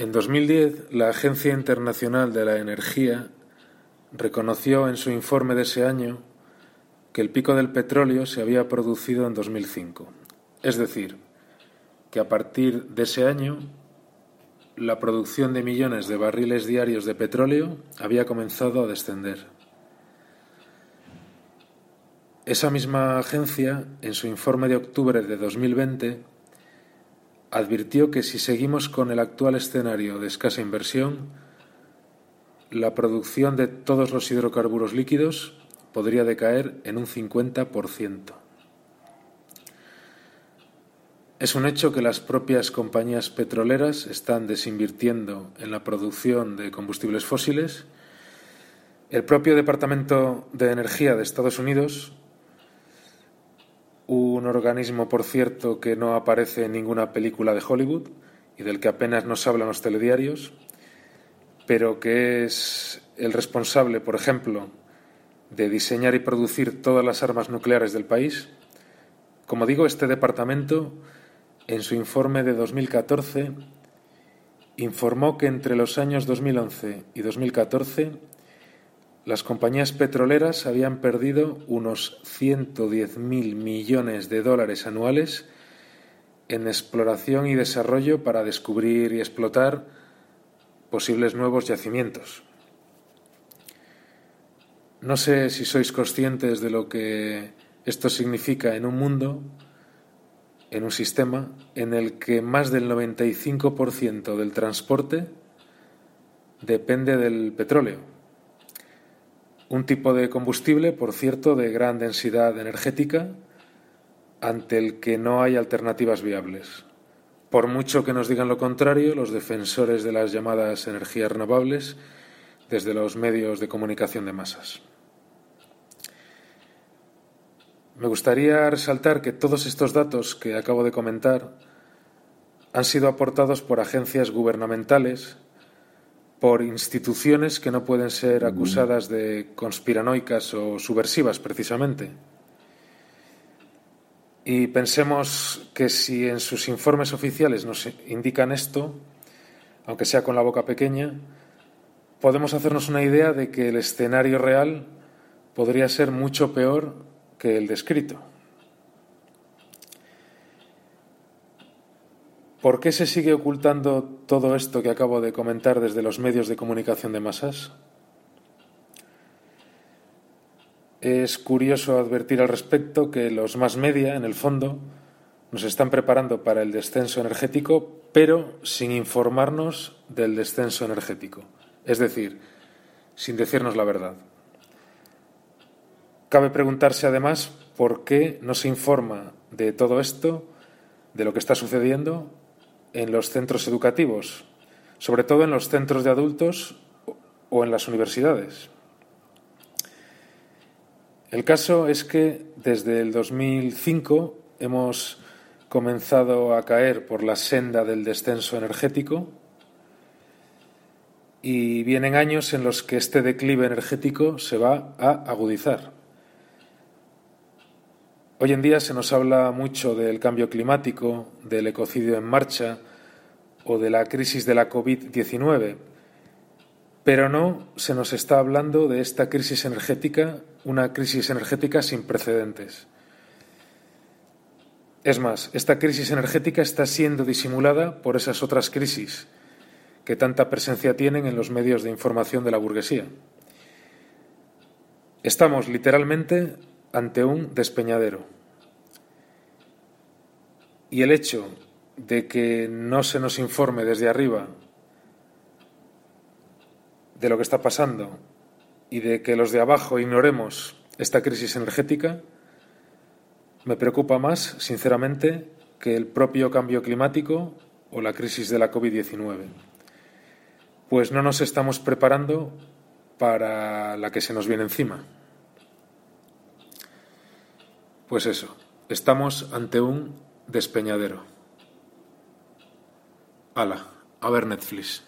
En 2010, la Agencia Internacional de la Energía reconoció en su informe de ese año que el pico del petróleo se había producido en 2005. Es decir, que a partir de ese año la producción de millones de barriles diarios de petróleo había comenzado a descender. Esa misma agencia, en su informe de octubre de 2020, advirtió que si seguimos con el actual escenario de escasa inversión, la producción de todos los hidrocarburos líquidos podría decaer en un 50%. Es un hecho que las propias compañías petroleras están desinvirtiendo en la producción de combustibles fósiles. El propio Departamento de Energía de Estados Unidos, un organismo, por cierto, que no aparece en ninguna película de Hollywood y del que apenas nos hablan los telediarios, pero que es el responsable, por ejemplo, de diseñar y producir todas las armas nucleares del país. Como digo, este departamento en su informe de 2014, informó que entre los años 2011 y 2014 las compañías petroleras habían perdido unos 110.000 millones de dólares anuales en exploración y desarrollo para descubrir y explotar posibles nuevos yacimientos. No sé si sois conscientes de lo que esto significa en un mundo en un sistema en el que más del 95% del transporte depende del petróleo. Un tipo de combustible, por cierto, de gran densidad energética, ante el que no hay alternativas viables. Por mucho que nos digan lo contrario, los defensores de las llamadas energías renovables desde los medios de comunicación de masas. Me gustaría resaltar que todos estos datos que acabo de comentar han sido aportados por agencias gubernamentales, por instituciones que no pueden ser acusadas de conspiranoicas o subversivas precisamente. Y pensemos que si en sus informes oficiales nos indican esto, aunque sea con la boca pequeña, podemos hacernos una idea de que el escenario real podría ser mucho peor que el descrito. ¿Por qué se sigue ocultando todo esto que acabo de comentar desde los medios de comunicación de masas? Es curioso advertir al respecto que los más media, en el fondo, nos están preparando para el descenso energético, pero sin informarnos del descenso energético, es decir, sin decirnos la verdad. Cabe preguntarse además por qué no se informa de todo esto, de lo que está sucediendo en los centros educativos, sobre todo en los centros de adultos o en las universidades. El caso es que desde el 2005 hemos comenzado a caer por la senda del descenso energético y vienen años en los que este declive energético se va a agudizar. Hoy en día se nos habla mucho del cambio climático, del ecocidio en marcha o de la crisis de la COVID-19, pero no se nos está hablando de esta crisis energética, una crisis energética sin precedentes. Es más, esta crisis energética está siendo disimulada por esas otras crisis que tanta presencia tienen en los medios de información de la burguesía. Estamos literalmente ante un despeñadero. Y el hecho de que no se nos informe desde arriba de lo que está pasando y de que los de abajo ignoremos esta crisis energética, me preocupa más, sinceramente, que el propio cambio climático o la crisis de la COVID-19. Pues no nos estamos preparando para la que se nos viene encima. Pues eso, estamos ante un despeñadero. Hala, a ver Netflix.